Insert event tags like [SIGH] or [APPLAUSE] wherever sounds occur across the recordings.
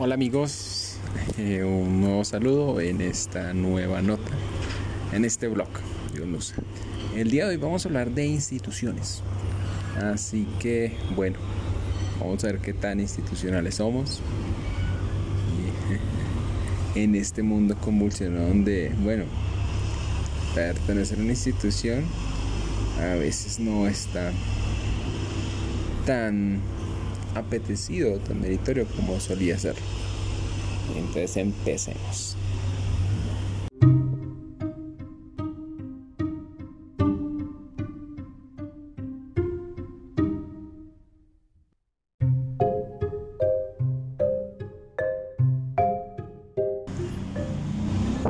Hola amigos, eh, un nuevo saludo en esta nueva nota, en este blog, Dios luz. El día de hoy vamos a hablar de instituciones, así que bueno, vamos a ver qué tan institucionales somos. [LAUGHS] En este mundo convulsionado donde, bueno, pertenecer a una institución a veces no está tan apetecido, tan meritorio como solía ser. Entonces empecemos.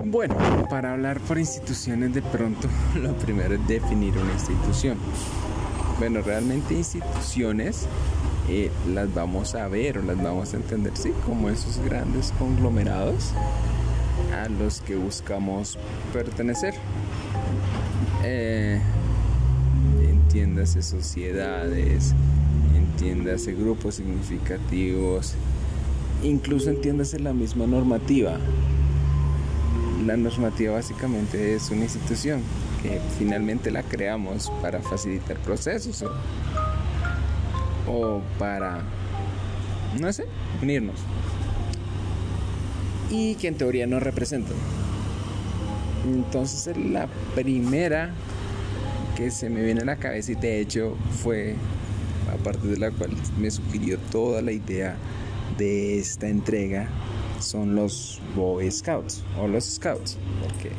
Bueno, para hablar por instituciones de pronto, [LAUGHS] lo primero es definir una institución. Bueno, realmente instituciones eh, las vamos a ver o las vamos a entender, sí, como esos grandes conglomerados a los que buscamos pertenecer. Eh, entiéndase sociedades, entiéndase grupos significativos, incluso entiéndase la misma normativa. La normativa básicamente es una institución que finalmente la creamos para facilitar procesos para, no sé, unirnos. Y que en teoría nos representan. Entonces la primera que se me viene a la cabeza y de hecho fue a partir de la cual me sugirió toda la idea de esta entrega son los Boy Scouts o los Scouts, porque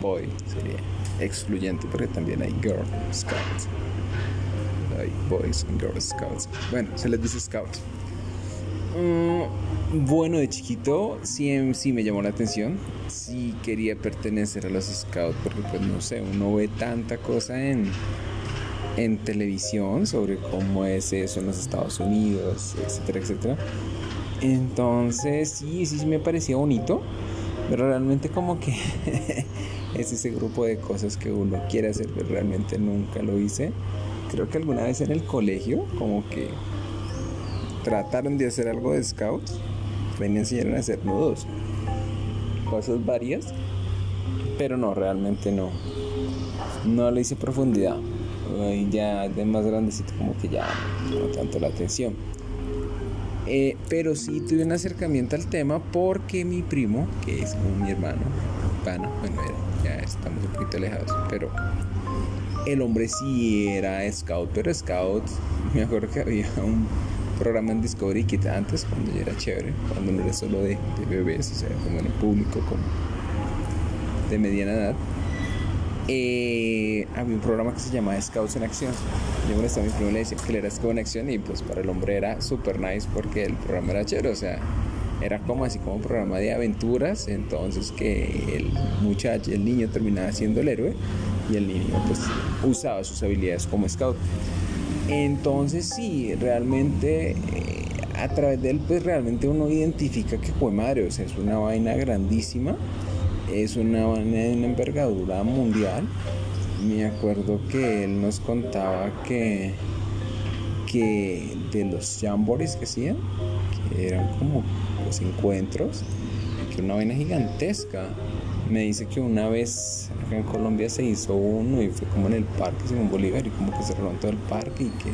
Boy sería excluyente porque también hay Girl Scouts. Boys and Girl Scouts. Bueno, se les dice Scouts. Mm, bueno, de chiquito sí, sí me llamó la atención. Sí quería pertenecer a los Scouts porque, pues, no sé, uno ve tanta cosa en, en televisión sobre cómo es eso en los Estados Unidos, etcétera, etcétera. Entonces, sí, sí, sí me parecía bonito, pero realmente como que [LAUGHS] es ese grupo de cosas que uno quiere hacer, pero realmente nunca lo hice creo que alguna vez en el colegio, como que trataron de hacer algo de scouts, me enseñaron a hacer nudos, cosas varias, pero no, realmente no. No le hice profundidad. Y ya de más grandecito, como que ya no tanto la atención. Eh, pero sí tuve un acercamiento al tema porque mi primo, que es como mi hermano, pana, bueno, ya estamos un poquito alejados, pero el hombre sí era scout, pero scout, [LAUGHS] me acuerdo que había un programa en Discovery Kid antes, cuando ya era chévere, cuando no era solo de, bebés, o sea, en el público, como de mediana edad. Eh, había un programa que se llamaba Scouts en Acción. Yo estaba mi primo le decía que él era Scout en Acción y pues para el hombre era super nice porque el programa era chévere, o sea, era como así como un programa de aventuras, entonces que el muchacho, el niño terminaba siendo el héroe y el niño pues usaba sus habilidades como scout. Entonces sí, realmente eh, a través de él pues realmente uno identifica que fue madre, o sea, es una vaina grandísima, es una vaina de una envergadura mundial. Me acuerdo que él nos contaba que, que de los jamborees que hacían, que eran como los encuentros, que una vaina gigantesca me dice que una vez acá en Colombia se hizo uno y fue como en el parque Simón Bolívar y como que se todo el parque y que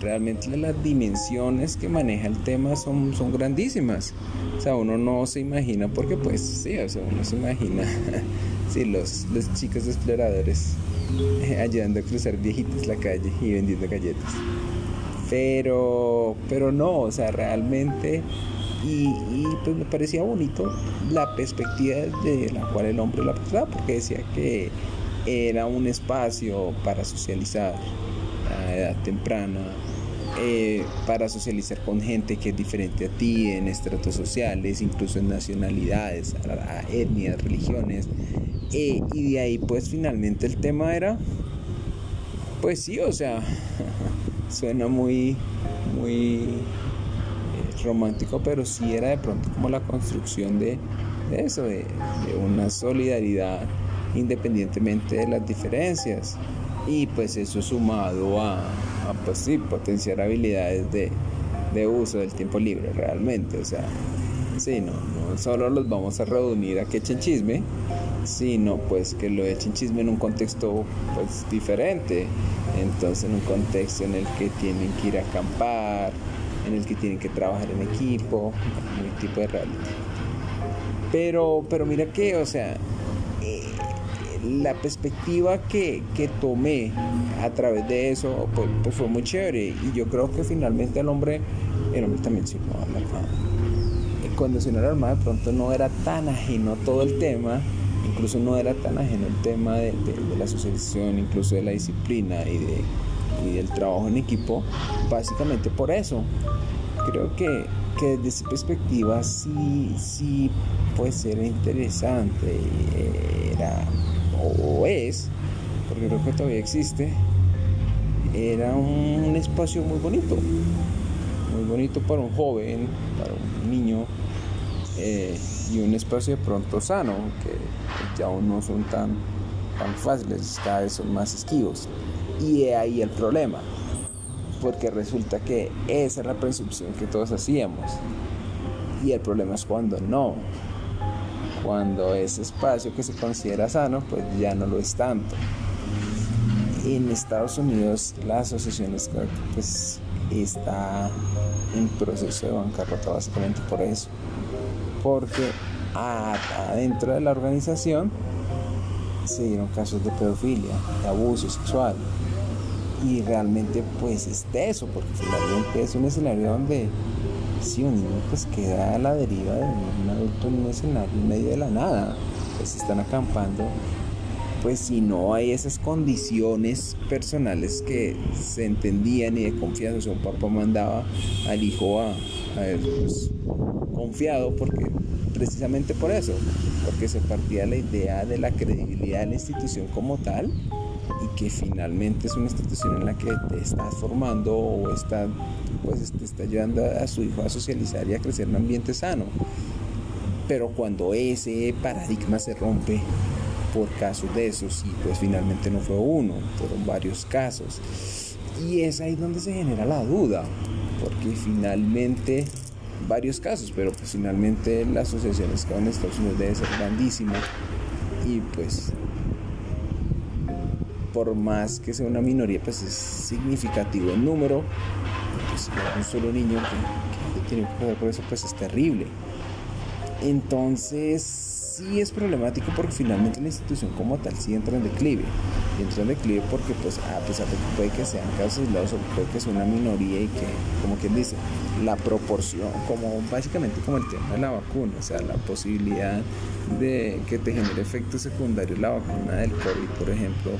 realmente las dimensiones que maneja el tema son, son grandísimas. O sea, uno no se imagina porque pues sí, o sea, uno se imagina [LAUGHS] sí, los, los chicos exploradores eh, ayudando a cruzar viejitos la calle y vendiendo galletas. Pero, pero no, o sea, realmente y, pues me parecía bonito la perspectiva de la cual el hombre la pasaba porque decía que era un espacio para socializar a edad temprana, eh, para socializar con gente que es diferente a ti, en estratos sociales, incluso en nacionalidades, etnias, religiones. Eh, y de ahí pues finalmente el tema era, pues sí, o sea, [LAUGHS] suena muy, muy romántico, pero sí era de pronto como la construcción de, eso, de, una solidaridad independientemente de las diferencias. Y pues eso sumado a, pues sí, potenciar habilidades de, uso del tiempo libre realmente. O sea, Sí, no, no solo los vamos a reunir a que echen chisme, sino pues que lo echen chisme en un contexto pues diferente. Entonces en un contexto en el que tienen que ir a acampar, en el que tienen que trabajar en equipo, un tipo de reality. Pero, pero mira que, o sea, eh, la perspectiva que, que, tomé a través de eso pues, pues, fue muy chévere y yo creo que finalmente el hombre, el hombre también se no armado. Cuando se no era armado de pronto no era tan ajeno todo el tema, incluso no era tan ajeno el tema de, de, la asociación, incluso de la disciplina y, de, y del trabajo en equipo, básicamente por eso. Creo que, que desde esa perspectiva sí, sí puede ser interesante, era o es, porque creo que todavía existe, era un espacio muy bonito, muy bonito para un joven, para un niño, eh, y un espacio de pronto sano, que ya no son tan, tan fáciles, cada vez son más esquivos. Y ahí el problema, porque resulta que esa es la presunción que todos hacíamos. Y el problema es cuando no, cuando ese espacio que se considera sano, pues ya no lo es tanto. En Estados Unidos la asociación pues está en proceso de bancarrota básicamente por eso. Porque adentro de la organización se dieron casos de pedofilia, de abuso sexual. Y realmente pues es de eso, porque finalmente es un escenario donde si un niño pues queda a la deriva de un adulto en un escenario en medio de la nada, pues están acampando, pues si no hay esas condiciones personales que se entendían y de confianza, o sea, un papá mandaba al hijo a, a pues, confiado porque precisamente por eso, porque se partía la idea de la credibilidad de la institución como tal que finalmente es una institución en la que te estás formando o está, pues, te está ayudando a su hijo a socializar y a crecer en un ambiente sano. Pero cuando ese paradigma se rompe por casos de esos, y pues finalmente no fue uno, fueron varios casos. Y es ahí donde se genera la duda, porque finalmente varios casos, pero pues finalmente la asociación que en Estados Unidos debe ser grandísima y pues por más que sea una minoría, pues es significativo el número. Pues un solo niño que, tiene que pasar por eso, pues es terrible. Entonces, sí es problemático porque finalmente la institución como tal sí entra en declive. Y entra en declive porque, pues, a pesar de que puede que sean casos aislados o puede que sea una minoría y que, como quien dice, la proporción, como básicamente como el tema de la vacuna, o sea, la posibilidad de que te genere efectos secundarios la vacuna del COVID, por ejemplo,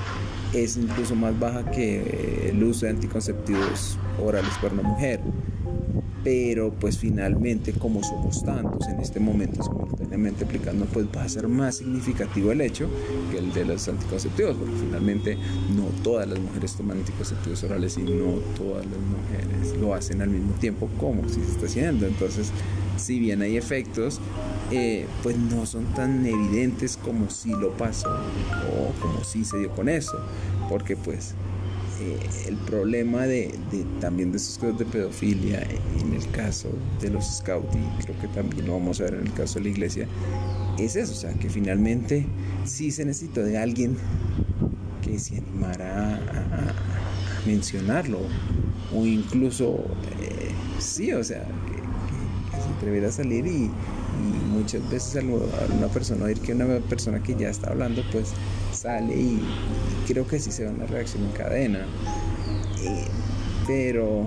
es incluso más baja que el uso de anticonceptivos orales para una mujer. Pero pues finalmente como somos tantos en este momento simultáneamente aplicando pues va a ser más significativo el hecho que el de los anticonceptivos porque finalmente no todas las mujeres toman anticonceptivos orales y no todas las mujeres lo hacen al mismo tiempo como si se está haciendo. Entonces si bien hay efectos eh, pues no son tan evidentes como si lo pasó o como si se dio con eso. Porque pues eh, el problema de, también de esos casos de pedofilia en el caso de los scouts y creo que también lo vamos a ver en el caso de la iglesia es eso, o sea que finalmente sí se necesita de alguien que se animara a, mencionarlo. O incluso eh, sí, o sea atreviera a salir y, muchas veces a una persona oír que una persona que ya está hablando pues sale y, creo que sí se da una reacción en cadena. Eh, pero,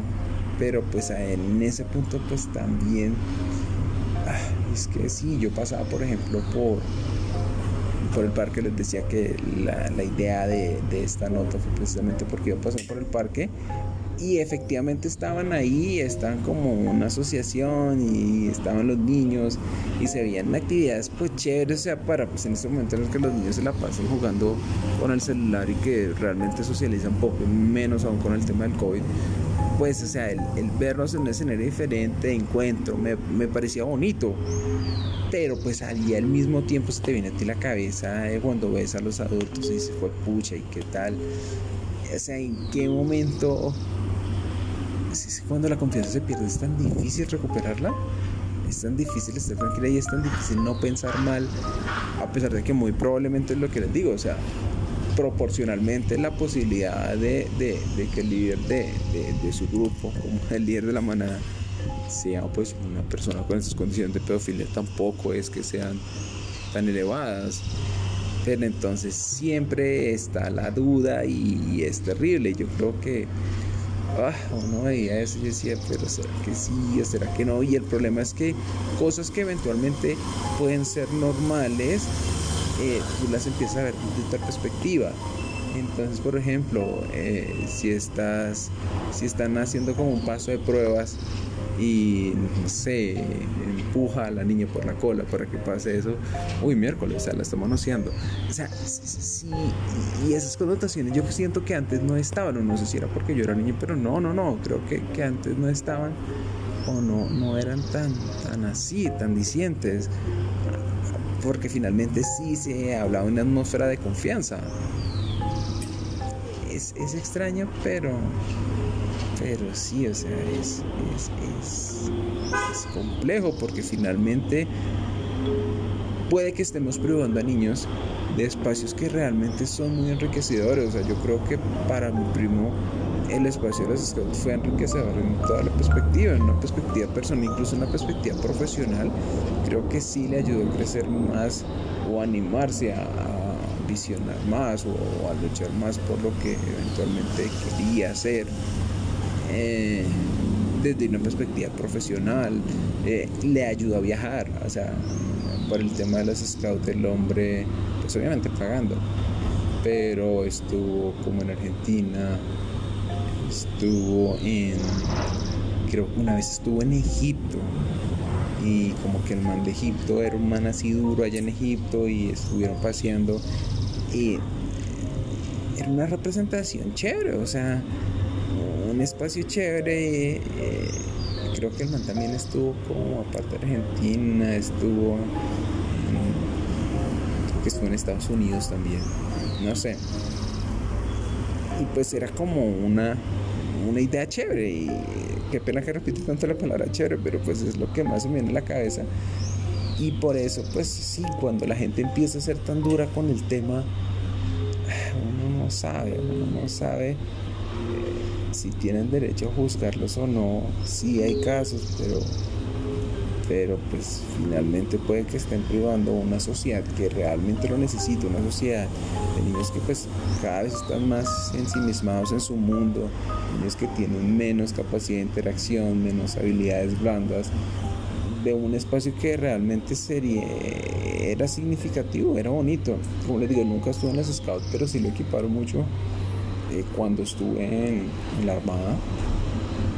pero pues en ese punto pues también, ah, es que sí, yo pasaba por ejemplo por, por el parque, les decía que la, la idea de, de, esta nota fue precisamente porque yo pasé por el parque y efectivamente estaban ahí, estaban como una asociación y estaban los niños y se veían actividades pues chéveres, o sea, para pues en este momento en el que los niños se la pasan jugando con el celular y que realmente socializan poco, menos aún con el tema del COVID, pues o sea, el, verlos en un escenario diferente de encuentro me, parecía bonito, pero pues allí al mismo tiempo se te viene a ti la cabeza cuando ves a los adultos y dices, fue pucha y qué tal. O sea, ¿en qué momento cuando la confianza se pierde es tan difícil recuperarla. es tan difícil estar tranquila y es tan difícil no pensar mal, a pesar de que muy probablemente es lo que les digo, o sea, proporcionalmente la posibilidad de, que el líder de, su grupo, como el líder de la manada, sea pues una persona con esas condiciones de pedofilia, tampoco es que sean tan elevadas. Pero entonces siempre está la duda y es terrible. Yo creo que ah, uno veía eso y decía, pero ¿será que sí será que no? Y el problema es que cosas que eventualmente pueden ser normales, eh, tú las empiezas a ver desde otra perspectiva. Entonces, por ejemplo, eh, si estás, si están haciendo como un paso de pruebas y no sé, empuja a la niña por la cola para que pase eso, uy, miércoles, o la estamos manoseando. O sea, sí, y esas connotaciones yo siento que antes no estaban, o no sé si era porque yo era niño, pero no, no, no, creo que, que antes no estaban o no, no eran tan, tan así, tan dicientes, porque finalmente sí se hablaba una atmósfera de confianza. Es, es extraño, pero pero sí, o sea, es, es, complejo porque finalmente puede que estemos privando a niños de espacios que realmente son muy enriquecedores. O sea, yo creo que para mi primo el espacio de los scouts fue enriquecedor en toda la perspectiva, en una perspectiva personal, incluso en una perspectiva profesional. Creo que sí le ayudó a crecer más o animarse a, visionar más o, a luchar más por lo que eventualmente quería hacer. Eh, desde una perspectiva profesional, eh, le ayudó a viajar, o sea, por el tema de los scouts, el hombre, pues obviamente pagando, pero estuvo como en Argentina, estuvo en, creo una vez estuvo en Egipto, y como que el man de Egipto era un man así duro allá en Egipto y estuvieron paseando y era una representación chévere, o sea, un espacio chévere. Eh, creo que el man también estuvo como aparte de Argentina, estuvo que estuvo en Estados Unidos también, no sé. Y pues era como una, una idea chévere y qué pena que repito tanto la palabra chévere, pero pues es lo que más me viene a la cabeza. Y por eso, pues sí, cuando la gente empieza a ser tan dura con el tema, uno no sabe, uno no sabe si tienen derecho a juzgarlos o no, sí hay casos, pero, pero pues finalmente puede que estén privando una sociedad que realmente lo necesita, una sociedad de niños que pues cada vez están más ensimismados en su mundo, niños que tienen menos capacidad de interacción, menos habilidades blandas, de un espacio que realmente sería era significativo, era bonito. Como les digo, nunca estuve en los scouts, pero sí lo equiparon mucho eh, cuando estuve en, la Armada.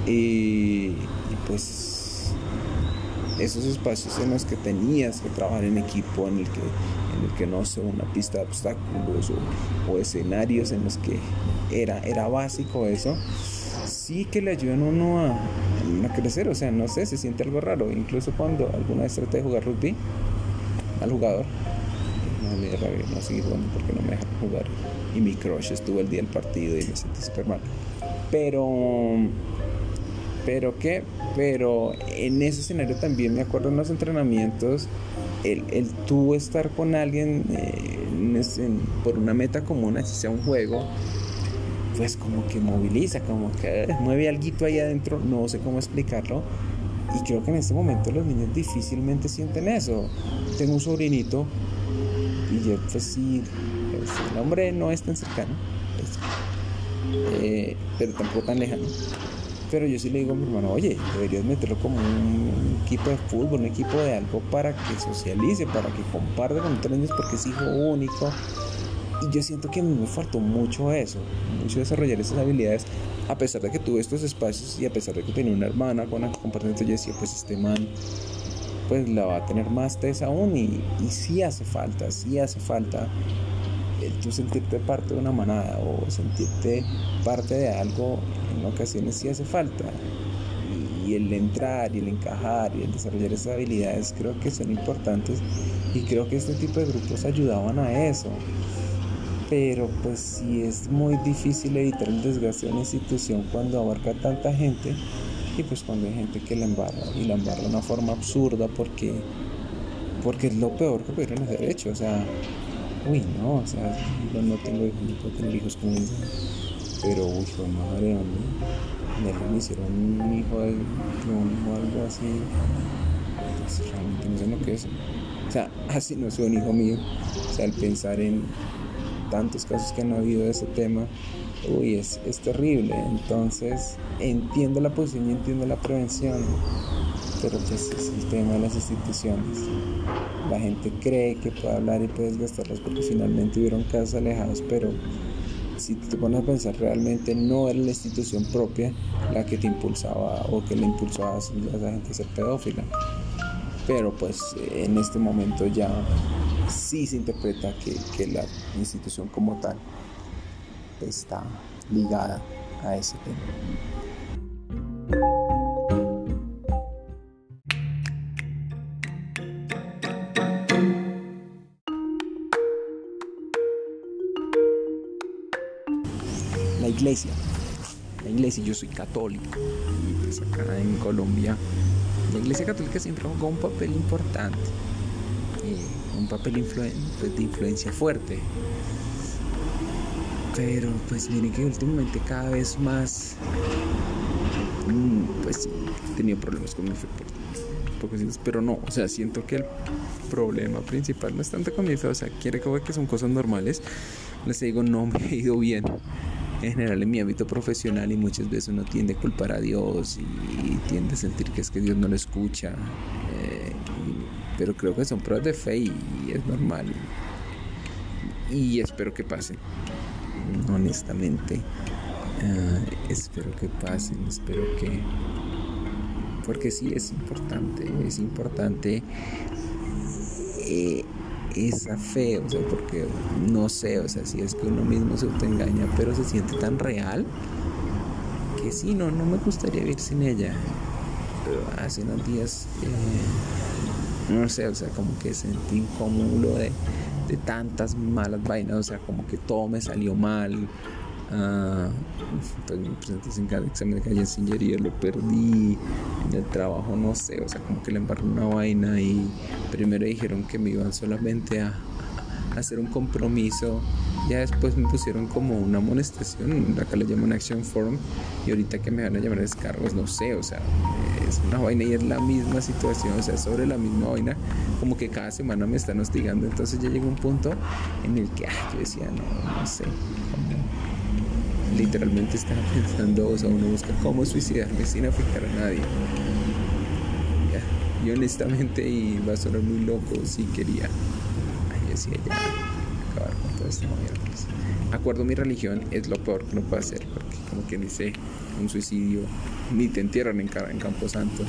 Y, pues esos espacios en los que tenías que trabajar en equipo, en el que, en el que no sé, una pista de obstáculos o, escenarios en los que era, era básico eso, sí que le ayudan a uno a, crecer, o sea, no sé, se siente algo raro, incluso cuando alguna vez traté de jugar rugby al jugador, no me no seguir jugando porque no me dejan jugar y mi crush estuvo el día del partido y me sentí súper mal. Pero, pero qué, pero en ese escenario también me acuerdo en los entrenamientos, el, el tú estar con alguien eh, por una meta común, así sea un juego, pues como que moviliza, como que eh, mueve algo ahí adentro, no sé cómo explicarlo. Y creo que en este momento los niños difícilmente sienten eso. Tengo un sobrinito yo pues sí el hombre no es tan cercano, eh, pero tampoco tan lejano. Pero yo sí le digo a mi hermano, oye, deberías meterlo como un equipo de fútbol, un equipo de algo para que socialice, para que comparte con otros niños porque es hijo único. Y yo siento que a mí me faltó mucho eso, mucho desarrollar esas habilidades, a pesar de que tuve estos espacios y a pesar de que tenía una hermana con la que compartir, yo decía, pues este man, pues la va a tener más tesa aún y, y sí hace falta, sí hace falta el tú sentirte parte de una manada o sentirte parte de algo en ocasiones sí hace falta. Y, el entrar y el encajar y el desarrollar esas habilidades creo que son importantes y creo que este tipo de grupos ayudaban a eso. Pero pues sí es muy difícil evitar el desgaste de una institución cuando abarca tanta gente Y pues cuando hay gente que la embarra y la embarra de una forma absurda porque, porque es lo peor que pudieron haber hecho. O sea, uy, no, o sea, yo no tengo hijos, no puedo tener hijos con ella. Pero, uy, fue madre, hombre. Me hicieron un hijo de o algo así. Pues realmente no sé lo que es. O sea, [LAUGHS] así no soy un hijo mío. O sea, al pensar en tantos casos que han habido de ese tema, uy, es, es terrible. Entonces, entiendo la posición y entiendo la prevención, pero pues es el tema de las instituciones. La gente cree que puede hablar y puede desgastarlas porque finalmente hubieron casos alejados, pero si te pones a pensar realmente no era la institución propia la que te impulsaba o que le impulsaba a esa gente a ser pedófila. Pero pues en este momento ya sí se interpreta que, que la institución como tal está ligada a ese tema. La iglesia. La iglesia, yo soy católico. Y pues acá en Colombia, la iglesia católica siempre jugó un papel importante. un papel pues, de influencia fuerte pero pues miren que últimamente cada vez más mm, pues he tenido problemas con mi fe pero no, o sea, siento que el problema principal no es tanto con mi fe, o sea, quiere que que son cosas normales. Les digo, no me he ido bien en general en mi ámbito profesional y muchas veces uno tiende a culpar a Dios y, tiende a sentir que es que Dios no lo escucha. Eh, pero creo que son pruebas de fe y, es normal. y espero que pase honestamente. Eh, espero que pasen, espero que... Porque sí es importante, es importante eh, esa fe, o sea, porque no sé, o sea, si es que uno mismo se autoengaña, pero se siente tan real que sí, no, no me gustaría vivir sin ella. Pero hace unos días, eh, no sé, o sea, como que sentí un cúmulo de de tantas malas vainas, o sea, como que todo me salió mal. Uh, pues me presenté sin cada examen de calle en lo perdí. En el trabajo, no sé, o sea, como que le embarré una vaina y primero dijeron que me iban solamente a hacer un compromiso ya después me pusieron como una amonestación, acá le llaman Action Form, y ahorita que me van a llamar descargos, no sé, o sea, es una vaina y es la misma situación, o sea, sobre la misma vaina, como que cada semana me están hostigando. Entonces ya llegó un punto en el que yo decía, no, no sé, literalmente estaba [LAUGHS] pensando, o sea, uno busca cómo suicidarme sin afectar a nadie. y honestamente, y va a sonar muy loco, si quería, ay, decía ya Acuerdo mi religión es lo peor que no puede hacer, porque como quien dice, un suicidio, ni te entierran en, en Campo Santo.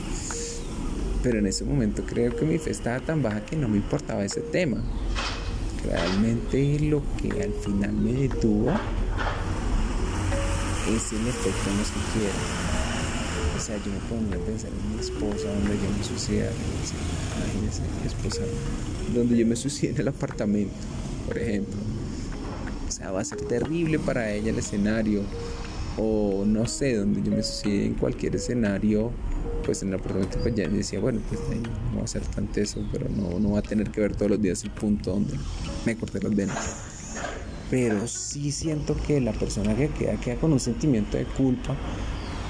Pero en ese momento creo que mi fe estaba tan baja que no me importaba ese tema. Realmente lo que al final me detuvo es el efecto en los que quiero. O sea, yo me ponía a pensar en mi esposa, donde yo me suicidé, imagínense, mi esposa, donde yo me suicidé en el apartamento, por ejemplo sea, va a ser terrible para ella el escenario. O no sé, donde yo me sucede en cualquier escenario, pues en el apartamento pues ya decía, bueno, pues no va a ser tan teso, pero no, no va a tener que ver todos los días el punto donde me corté las venas. Pero sí siento que la persona que queda queda con un sentimiento de culpa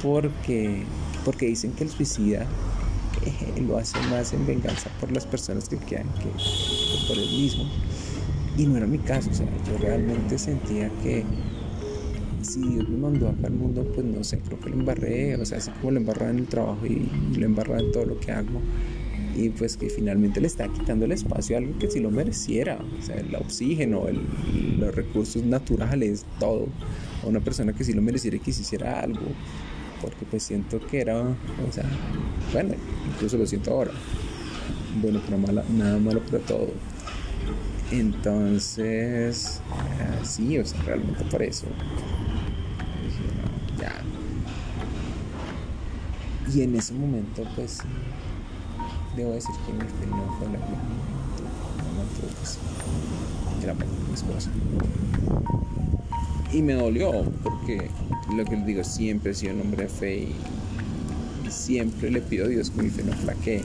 porque, porque dicen que el suicida [LAUGHS] lo hace más en venganza por las personas que quedan que por él mismo. Y no era mi caso, o sea, yo realmente sentía que si Dios me mandó acá al mundo, pues no sé, creo que lo embarré, o sea, así como lo embarraba en el trabajo y, lo embarraba en todo lo que hago. Y pues que finalmente le está quitando el espacio a algo que sí lo mereciera, o sea, el oxígeno, los recursos naturales, todo. A una persona que sí lo mereciera y que algo, porque pues siento que era, o sea, bueno, incluso lo siento ahora. Bueno, pero nada malo para todo entonces, ah, sí, o sea, realmente por eso. ya. Y en ese momento, pues, debo decir que mi fe no fue la misma. No pues, era mi esposa. Y me dolió, porque lo que les digo, siempre he sido un hombre de fe y, siempre le pido a Dios que mi fe no flaquee.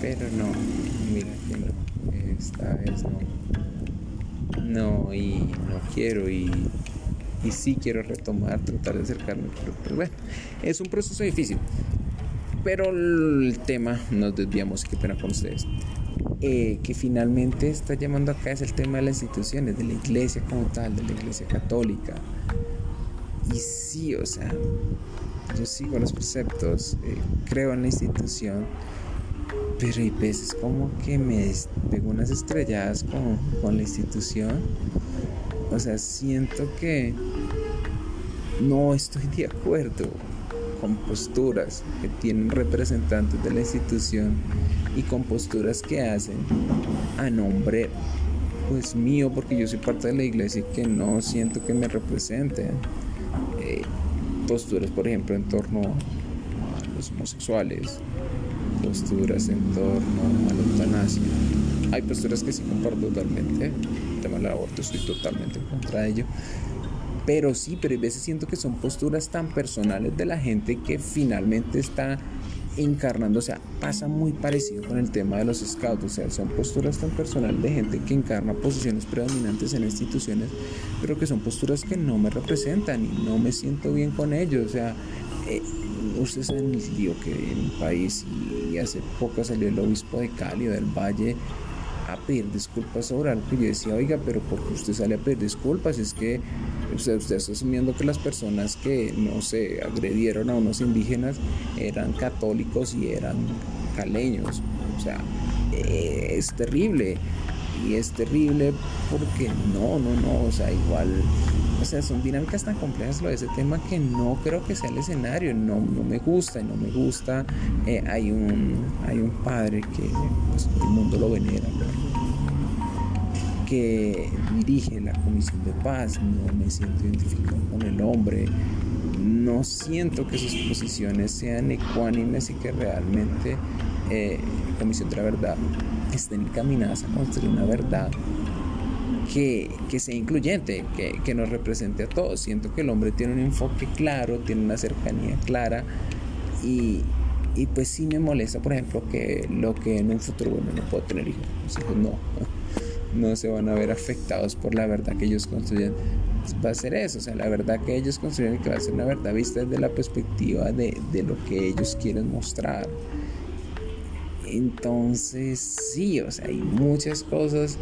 Pero no, mira que esta vez no. No, y no quiero y, y sí quiero retomar, tratar de acercarme, pero, pero bueno, es un proceso difícil. Pero el tema, nos desviamos, qué pena con ustedes. Eh, que finalmente está llamando acá es el tema de las instituciones, de la iglesia como tal, de la iglesia católica. Y sí, o sea, yo sigo los preceptos, eh, creo en la institución, pero hay veces como que me pego unas estrelladas con, con la institución. O sea, siento que no estoy de acuerdo con posturas que tienen representantes de la institución y con posturas que hacen a nombre pues mío porque yo soy parte de la iglesia y que no siento que me representen eh, posturas por ejemplo en torno a los homosexuales posturas en torno a la eutanasia. Hay posturas que sí comparto totalmente el tema del aborto estoy totalmente en contra de ello pero sí, pero a veces siento que son posturas tan personales de la gente que finalmente está encarnando, o sea, pasa muy parecido con el tema de los scouts, o sea, son posturas tan personales de gente que encarna posiciones predominantes en instituciones, pero que son posturas que no me representan y no me siento bien con ellos, o sea, eh, ustedes saben el lío que en mi país y, hace poco salió el obispo de Cali o del Valle a pedir disculpas sobre algo que yo decía, oiga, pero porque usted sale a pedir disculpas? Es que usted, usted está asumiendo que las personas que, no sé, agredieron a unos indígenas eran católicos y eran caleños. O sea, eh, es terrible. Y es terrible porque no, no, no, o sea, igual, o sea, son dinámicas tan complejas lo de ese tema que no creo que sea el escenario, no, no me gusta y no me gusta. Eh, hay, un, hay un padre que pues, el mundo lo venera, que dirige la Comisión de Paz, no me siento identificado con el hombre, no siento que sus posiciones sean ecuánimes y que realmente eh, Comisión de la Verdad estén encaminadas a construir una verdad que, que sea incluyente, que, que, nos represente a todos. Siento que el hombre tiene un enfoque claro, tiene una cercanía clara y, y pues sí me molesta, por ejemplo, que lo que en un futuro, bueno, no puedo tener hijos, no [LAUGHS] no se van a ver afectados por la verdad que ellos construyen. Va a ser eso, o sea, la verdad que ellos construyen que va a ser una verdad vista desde la perspectiva de, de lo que ellos quieren mostrar. Entonces, sí, o sea, hay muchas cosas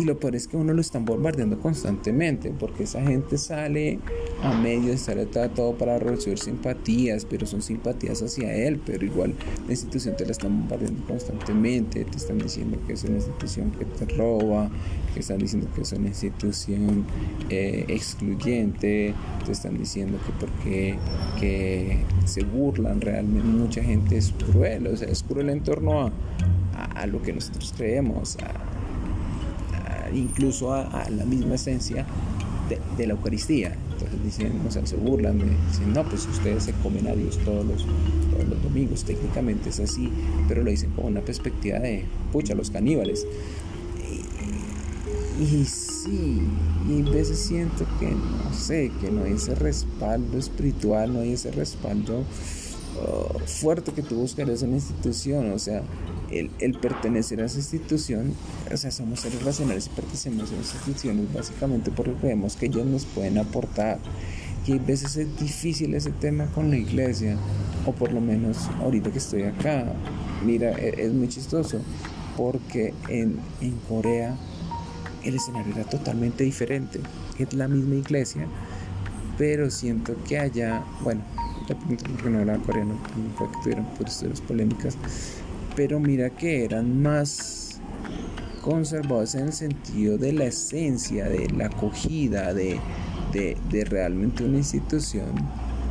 y lo peor es que uno lo están bombardeando constantemente, porque esa gente sale a medio, sale todo para recibir simpatías, pero son simpatías hacia él, pero igual la institución te la están bombardeando constantemente, te están diciendo que es una institución que te roba, que están diciendo que es una institución eh, excluyente, te están diciendo que porque que se burlan realmente, mucha gente es cruel, o sea, es cruel en torno a, a, a lo que nosotros creemos, a, incluso a, la misma esencia de, la Eucaristía. Entonces dicen, o sea, se burlan, de, dicen, no, pues ustedes se comen a Dios todos los, domingos, técnicamente es así, pero lo dicen con una perspectiva de, pucha, los caníbales. Y, sí, y a veces siento que, no sé, que no hay ese respaldo espiritual, no hay ese respaldo uh, fuerte que tú buscarías en la institución, o sea, el, pertenecer a esa institución, o sea, somos seres racionales y pertenecemos a esas instituciones básicamente porque creemos que ellos nos pueden aportar. Y a veces es difícil ese tema con la iglesia, o por lo menos ahorita que estoy acá. Mira, e, es, muy chistoso, porque en, en Corea el escenario era totalmente diferente. Es la misma iglesia, pero siento que allá, bueno, porque no hablaba coreano, porque tuvieron historias polémicas, pero mira que eran más conservados en el sentido de la esencia, de la acogida, de, de, realmente una institución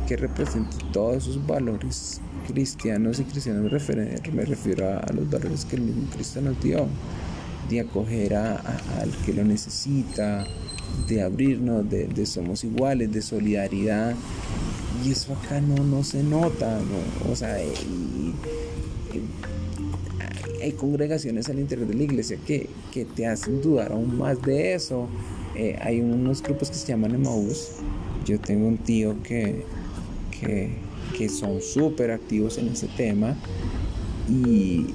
que represente todos sus valores cristianos y cristianos me refiero, a, los valores que el mismo Cristo nos dio, de acoger a, al que lo necesita, de abrirnos, de, somos iguales, de solidaridad. Y eso acá no, no se nota, o sea, hay congregaciones al interior de la iglesia que, que te hacen dudar aún más de eso. Eh, hay unos grupos que se llaman Emmaus. Yo tengo un tío que, que, que son súper activos en ese tema y,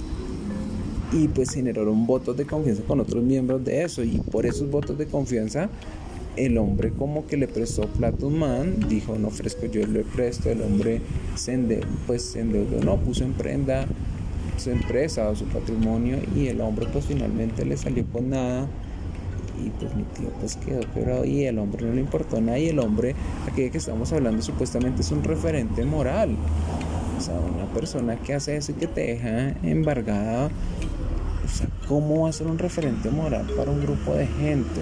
y pues generaron votos de confianza con otros miembros de eso y por esos votos de confianza el hombre como que le prestó plata un man, dijo no ofrezco yo le presto, el hombre se pues se endeudó, no puso en prenda su empresa o su patrimonio y el hombre pues finalmente le salió con nada y pues mi tío pues quedó quebrado y el hombre no le importó nada y el hombre, aquí que estamos hablando supuestamente es un referente moral. O sea, una persona que hace eso y que te deja embargada, o sea, ¿cómo va a ser un referente moral para un grupo de gente?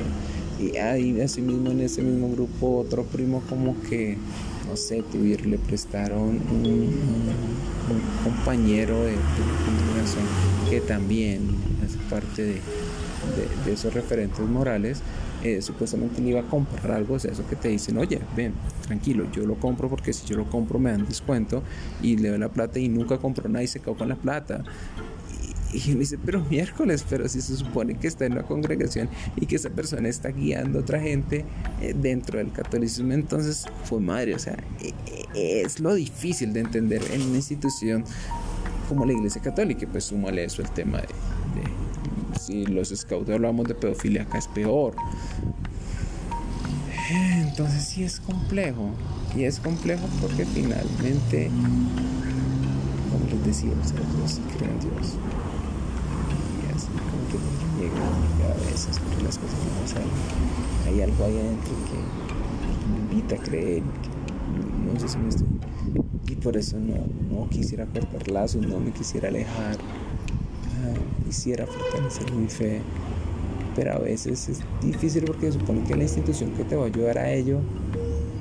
Y ahí, así mismo, en ese mismo grupo, otro primo como que, no sé, tuviera, le prestaron un, compañero de, de congregación que también hace parte de, de, esos referentes morales, eh, supuestamente le iba a comprar algo, o sea, eso que te dicen, oye, ven, tranquilo, yo lo compro porque si yo lo compro me dan descuento y le doy la plata y nunca compró nada y se quedó con la plata. Y, me dice, pero miércoles, pero si se supone que está en una congregación y que esa persona está guiando a otra gente eh, dentro del catolicismo, entonces fue madre, o sea, e, e, es lo difícil de entender en una institución como la Iglesia Católica, pues súmale eso el tema de, si los scouts hablamos de pedofilia, acá es peor. Entonces sí es complejo. Y es complejo porque finalmente, como les decía, nosotros sí creen en Dios. Que a veces las cosas no pasan. Hay algo ahí adentro que me invita a creer. no sé si me estoy. Y por eso no, no quisiera cortar lazos, no me quisiera alejar quisiera fortalecer mi fe, pero a veces es difícil porque se supone que la institución que te va a ayudar a ello,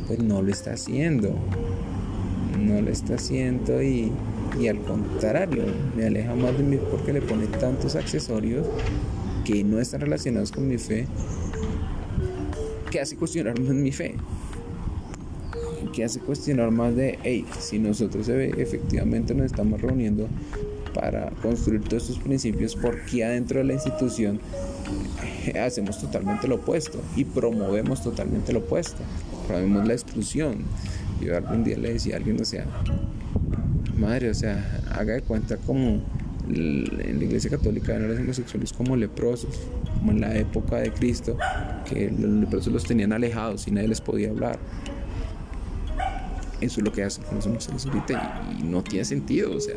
pues no lo está haciendo. No lo está haciendo y, y al contrario, me aleja más de mí porque le pone tantos accesorios que no están relacionados con mi fe que hace cuestionar más mi fe que hace cuestionar más de, hey, si nosotros efectivamente nos estamos reuniendo para construir todos estos principios porque adentro de la institución hacemos totalmente lo opuesto y promovemos totalmente lo opuesto. Promovemos la exclusión. Yo algún día le decía a alguien, o sea, madre, o sea, haga de cuenta como en la iglesia católica eran los homosexuales como leprosos, como en la época de Cristo, que los leprosos los tenían alejados y nadie les podía hablar. Eso es lo que hacen con los homosexuales ahorita y no tiene sentido, o sea,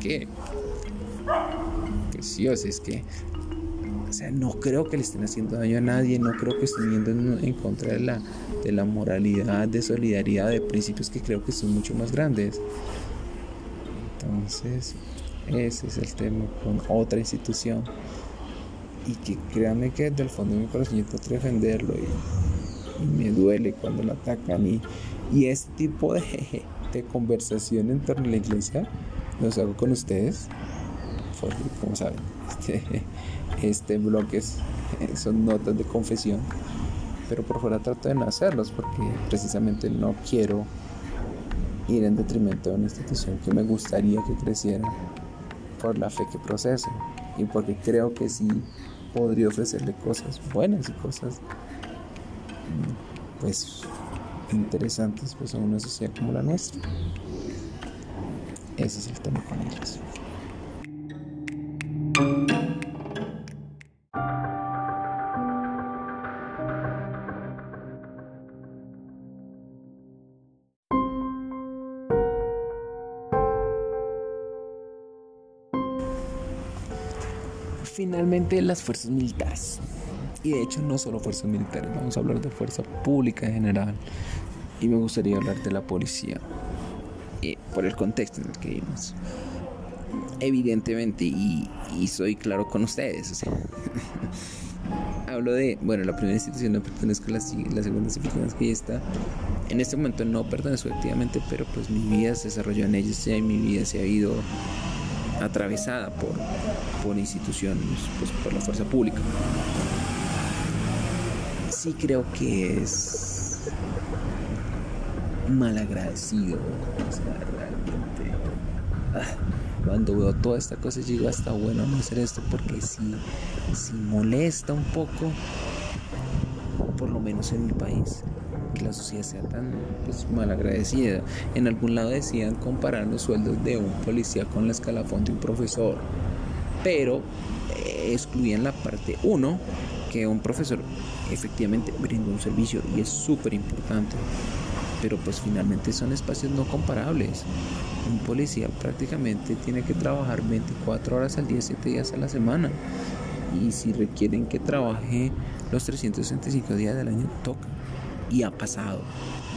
qué? Pues sea, es que, o sea, no creo que le estén haciendo daño a nadie, no creo que estén yendo en, contra de la, de la moralidad, de solidaridad, de principios que creo que son mucho más grandes. Entonces, ese es el tema con otra institución. Y que créanme que desde el fondo de mi corazón yo trato de defenderlo y, me duele cuando lo atacan. Y, y este tipo de, [LAUGHS] de conversación en torno a la iglesia los hago con ustedes. Porque, como saben, este, [LAUGHS] este blog es, [LAUGHS] son notas de confesión. Pero por fuera trato de no hacerlos porque precisamente no quiero ir en detrimento de una institución que me gustaría que creciera por la fe que proceso y porque creo que sí podría ofrecerle cosas buenas y cosas pues interesantes pues a una sociedad como la nuestra. Ese es el tema con ellos. Finalmente las fuerzas militares. Y de hecho no solo fuerzas militares, vamos a hablar de fuerza pública en general. Y me gustaría hablar de la policía por el contexto en el que vivimos. Evidentemente, y, soy claro con ustedes, [LAUGHS] hablo de, bueno, la primera institución no pertenezco a la, la segunda institución que ya está. En este momento no pertenezco activamente, pero pues mi vida se desarrolló en ellos y mi vida se ha ido atravesada por, por instituciones, pues por la fuerza pública. Sí creo que es malagradecido. O sea, realmente. Ah, cuando veo toda esta cosa, digo, hasta bueno no hacer esto porque si, si molesta un poco, por lo menos en mi país, la sociedad sea tan pues, mal agradecida. En algún lado decían comparar los sueldos de un policía con la escalafón de un profesor, pero eh, excluían la parte 1, que un profesor efectivamente brinda un servicio y es súper importante, pero pues finalmente son espacios no comparables. Un policía prácticamente tiene que trabajar 24 horas al día, 7 días a la semana. Y si requieren que trabaje los 365 días del año, toca. Y ha pasado.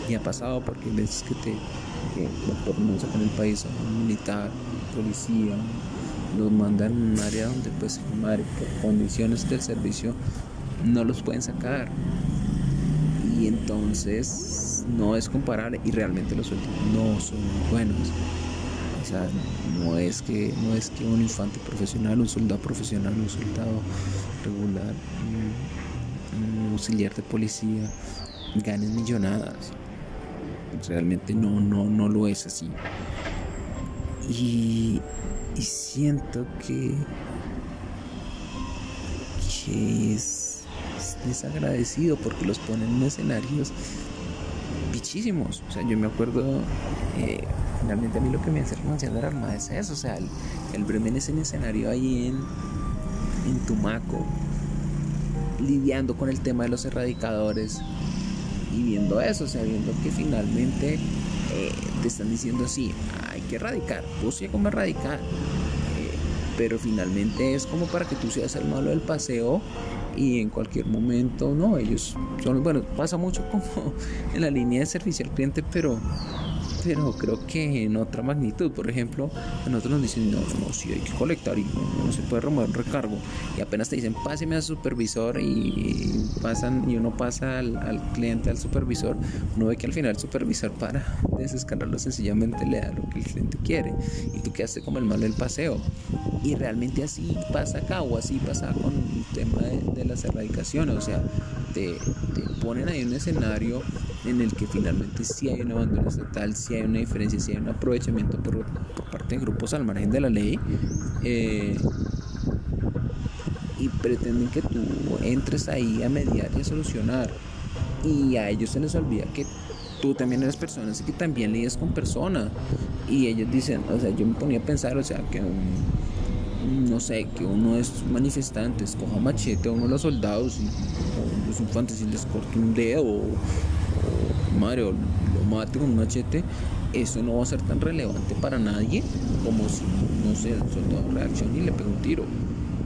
Y ha pasado porque hay veces que te, que, acá en el país, un militar, policía, los mandan en un área donde pues madre, por condiciones del servicio no los pueden sacar y entonces no es comparable y realmente los sueldos no son buenos o sea no es que no es que un infante profesional un soldado profesional un soldado regular un, auxiliar de policía ganen millonadas realmente no no no lo es así y siento que, es, desagradecido porque los ponen en escenarios bichísimos. O sea, yo me acuerdo, eh, finalmente a mí lo que me hace renunciar la Armada es eso. O sea, el, el Bremen es en escenario ahí en, en Tumaco, lidiando con el tema de los erradicadores y viendo eso, o sea, viendo que finalmente eh, te están diciendo así, hay que erradicar, sí como erradicar, eh, pero finalmente es como para que tú seas el malo del paseo y en cualquier momento, no, ellos son, bueno, pasa mucho como [LAUGHS] en la línea de servicio al cliente, pero pero creo que en otra magnitud. Por ejemplo, a nosotros nos dicen, no, no, sí hay que colectar y no, se puede remover un recargo. Y apenas te dicen, páseme al supervisor y pasan y uno pasa al, cliente, al supervisor, uno ve que al final el supervisor para desescalarlo sencillamente le da lo que el cliente quiere. Y tú quedaste como el malo del paseo. Y realmente así pasa acá o así pasa con el tema de, las erradicaciones. O sea, te, te ponen ahí un escenario en el que finalmente sí hay un abandono estatal, sí hay una diferencia, sí hay un aprovechamiento por, parte de grupos al margen de la ley. Eh, y pretenden que tú entres ahí a mediar y a solucionar. Y a ellos se les olvida que tú también eres persona, así que también lidias con personas. Y ellos dicen, o sea, yo me ponía a pensar, o sea, que no sé, que uno es manifestante, escoja machete a uno de los soldados y los infantes y les corta un dedo o, Mario lo mate con un machete, eso no va a ser tan relevante para nadie como si, no sé, el soldado reacciona y le pega un tiro.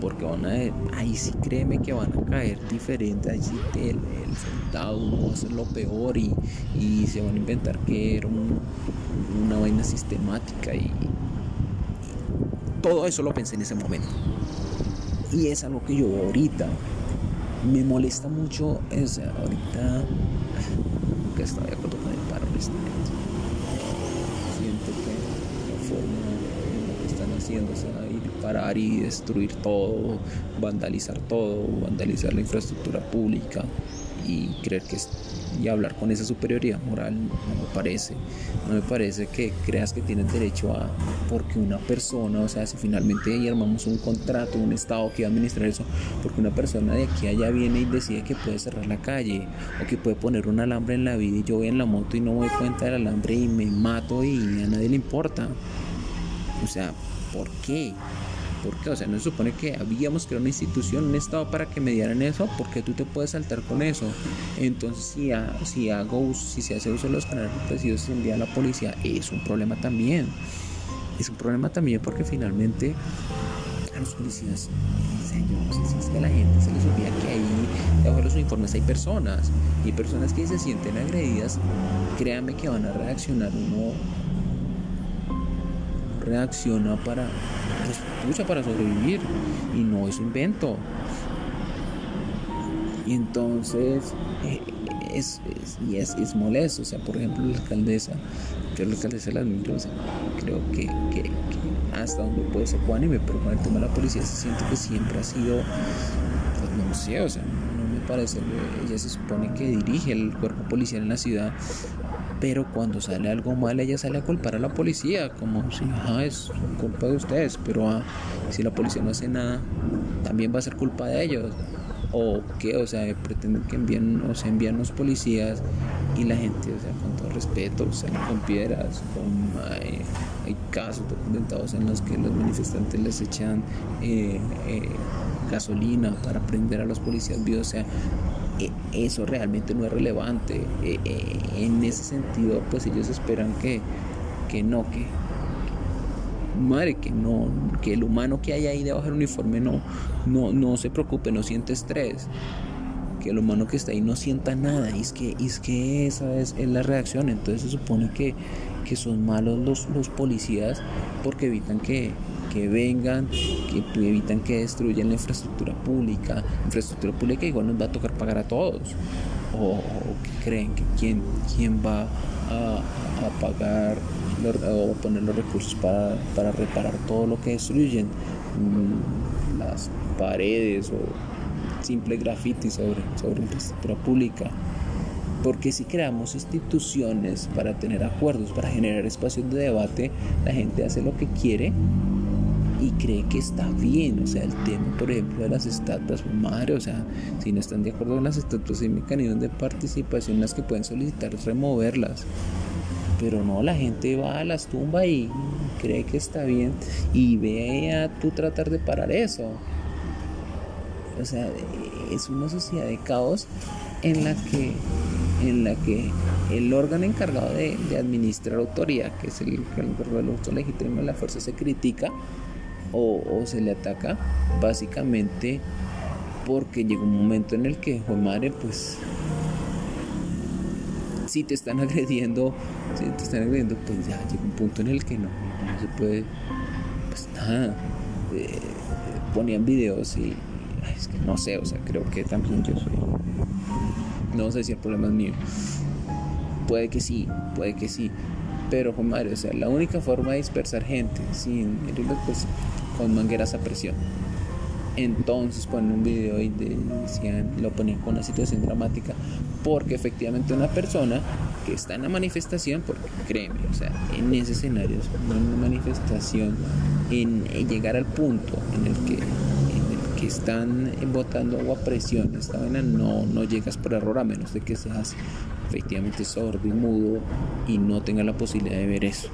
Porque van a, ahí sí créeme que van a caer diferente, ahí sí el, el soldado va a hacer lo peor y, y se van a inventar que era una vaina sistemática y todo eso lo pensé en ese momento. Y es algo que yo ahorita. Me molesta mucho, es, ahorita que está de acuerdo con el Siento que la forma en la que están haciendo, o ir parar y destruir todo, vandalizar todo, vandalizar la infraestructura pública y creer que y hablar con esa superioridad moral no me parece. No me parece que creas que tienes derecho a, porque una persona, o sea, si finalmente armamos un contrato, un Estado que va a administrar eso, porque una persona de aquí allá viene y decide que puede cerrar la calle o que puede poner un alambre en la vida y yo voy en la moto y no me doy cuenta del alambre y me mato y a nadie le importa. O sea, ¿por qué? ¿Por qué? O sea, no se supone que habíamos creado una institución, un Estado para que mediaran eso, porque tú te puedes saltar con eso. Entonces, si, si hago si se hace uso de los canales represivos se envía a la policía, es un problema también. Es un problema también porque finalmente a los policías, es que a la gente se les olvida que ahí debajo de los uniformes hay personas y personas que se sienten agredidas, créanme que van a reaccionar uno reacciona para lucha para sobrevivir y no es invento. Y entonces eh, es, y es, es, molesto. O sea, por ejemplo, la alcaldesa, yo la alcaldesa la admiro, creo que, que, hasta donde puede ser cuánime, pero con el tema de la policía se siente que siempre ha sido, pues no sé, o sea, no me parece, ella se supone que dirige el cuerpo policial en la ciudad pero cuando sale algo mal ella sale a culpar a la policía, como si es culpa de ustedes, pero ah, si la policía no hace nada, también va a ser culpa de ellos. o qué, o sea, pretenden que envíen, o sea, envían los policías y la gente, o sea, con todo respeto, salen con piedras, con, hay, casos documentados en los que los manifestantes les echan eh, eh, gasolina para prender a los policías vivos, o sea, eso realmente no es relevante. E, e, en ese sentido, pues ellos esperan que, que no, que, madre, que no, que el humano que hay ahí debajo del uniforme no, no, no se preocupe, no siente estrés, que el humano que está ahí no sienta nada, y es que, es que esa es, la reacción, entonces se supone que, que son malos los, los policías porque evitan que, que vengan, que evitan que destruyan la infraestructura pública, infraestructura pública igual nos va a tocar pagar a todos, o, que creen que quién, quién va a, a pagar o poner los recursos para, para reparar todo lo que destruyen, mm, las paredes o simple graffiti sobre, sobre infraestructura pública. Porque si creamos instituciones para tener acuerdos, para generar espacios de debate, la gente hace lo que quiere y cree que está bien. O sea, el tema, por ejemplo, de las estatuas, madre, o sea, si no están de acuerdo con las estatuas, hay mecanismos de participación en las que pueden solicitar removerlas. Pero no, la gente va a las tumbas y cree que está bien y ve a tú tratar de parar eso. O sea, es una sociedad de caos en la que, en la que el órgano encargado de, administrar autoridad, que es el, el, el uso legítimo de la fuerza, se critica o, se le ataca básicamente porque llega un momento en el que, joder madre, pues si te están [LAUGHS] agrediendo, si te están agrediendo, pues ya llega un punto en el que no, no se puede, pues nada, eh, ponían videos y es que no sé, o sea, creo que también yo soy, no sé si el problema es mío, puede que sí, puede que sí, pero, madre, o sea, la única forma de dispersar gente sin pues, con mangueras a presión. Entonces ponen un video y lo ponían con una situación dramática, porque efectivamente una persona que está en la manifestación, porque créeme, o sea, en ese escenario, en una manifestación, en, llegar al punto en el que, están votando agua a presión, esta vaina no, no llegas por error a menos de que seas efectivamente sordo y mudo y no tenga la posibilidad de ver eso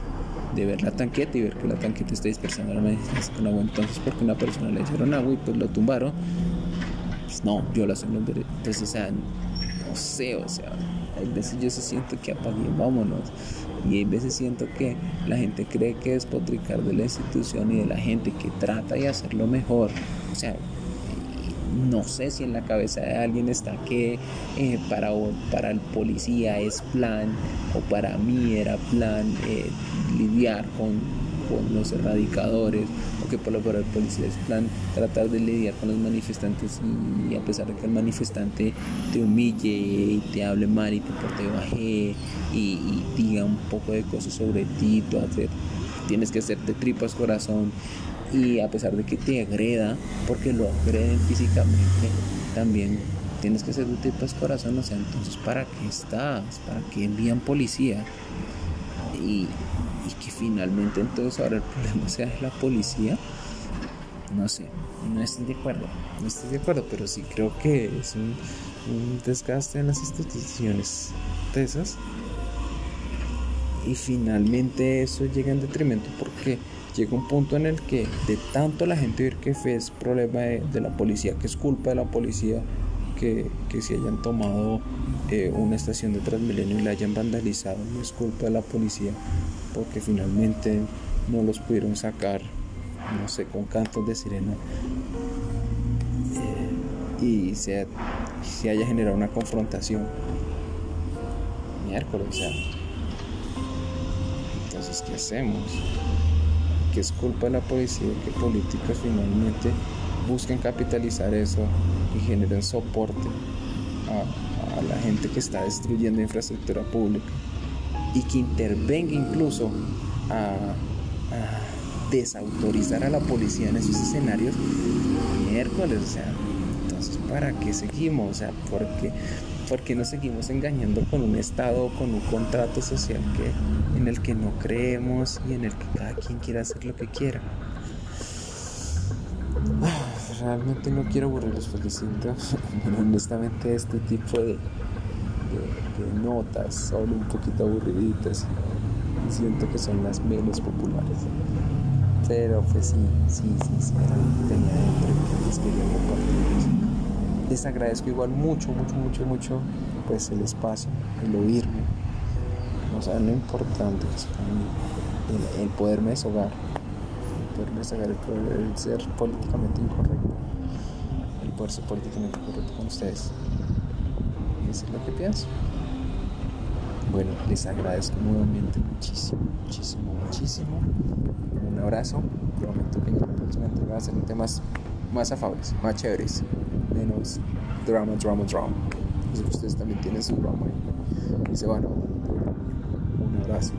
de ver la tanqueta y ver que la tanqueta está dispersando la medicina con agua. Entonces, porque una persona le echaron agua y pues lo tumbaron, pues no, violación los derechos. Entonces, o sea, no sé, o sea, hay veces yo se siento que apague, vámonos. Y hay veces siento que la gente cree que es potricar de la institución y de la gente que trata de hacerlo mejor. O sea, no sé si en la cabeza de alguien está que eh, para, para el policía es plan o para mí era plan eh, lidiar con, los erradicadores o que para el policía es plan tratar de lidiar con los manifestantes y, a pesar de que el manifestante te humille y te hable mal y te porte baje y, diga un poco de cosas sobre ti, tú tienes que hacerte tripas corazón y a pesar de que te agreda, porque lo agreden físicamente, también tienes que ser de tipo corazón, o sea, entonces ¿para qué estás? ¿Para qué envían policía? Y, que finalmente entonces ahora el problema sea la policía, no sé, no estoy de acuerdo, no estoy de acuerdo, pero sí creo que es un desgaste en las instituciones de esas. Y finalmente eso llega en detrimento porque llega un punto en el que de tanto la gente ver que es problema de, la policía, que es culpa de la policía, que, que si hayan tomado eh, una estación de Transmilenio y la hayan vandalizado, no es culpa de la policía, porque finalmente no los pudieron sacar, no sé, con cantos de sirena. Eh, y se, se haya generado una confrontación. Miércoles, o sea. Entonces, ¿qué hacemos? Que es culpa de la policía que políticos finalmente busquen capitalizar eso y generen soporte a, la gente que está destruyendo infraestructura pública y que intervenga incluso a, desautorizar a la policía en esos escenarios miércoles, o sea, entonces ¿para qué seguimos? O sea, ¿por qué, ¿por qué nos seguimos engañando con un Estado, con un contrato social que en el que no creemos y en el que cada quien quiera hacer lo que quiera. [SIGHS] Realmente no quiero aburrirlos porque siento, [LAUGHS] honestamente, este tipo de, notas son un poquito aburriditas y siento que son las menos populares. Pero pues sí, sí, que tenía dentro y les quería compartir. Les agradezco igual mucho, mucho, mucho, mucho pues el espacio, el oírme. O sea, lo importante es para mí el, el poderme deshogar poder el el ser políticamente incorrecto, el poder ser políticamente correcto con ustedes. Es lo que pienso. Bueno, les agradezco nuevamente muchísimo, muchísimo, muchísimo. Un abrazo. Prometo que la próxima entrega va a ser temas más afables, más chéveres, menos drama, drama, drama. Ustedes también tienen su drama y se van un abrazo.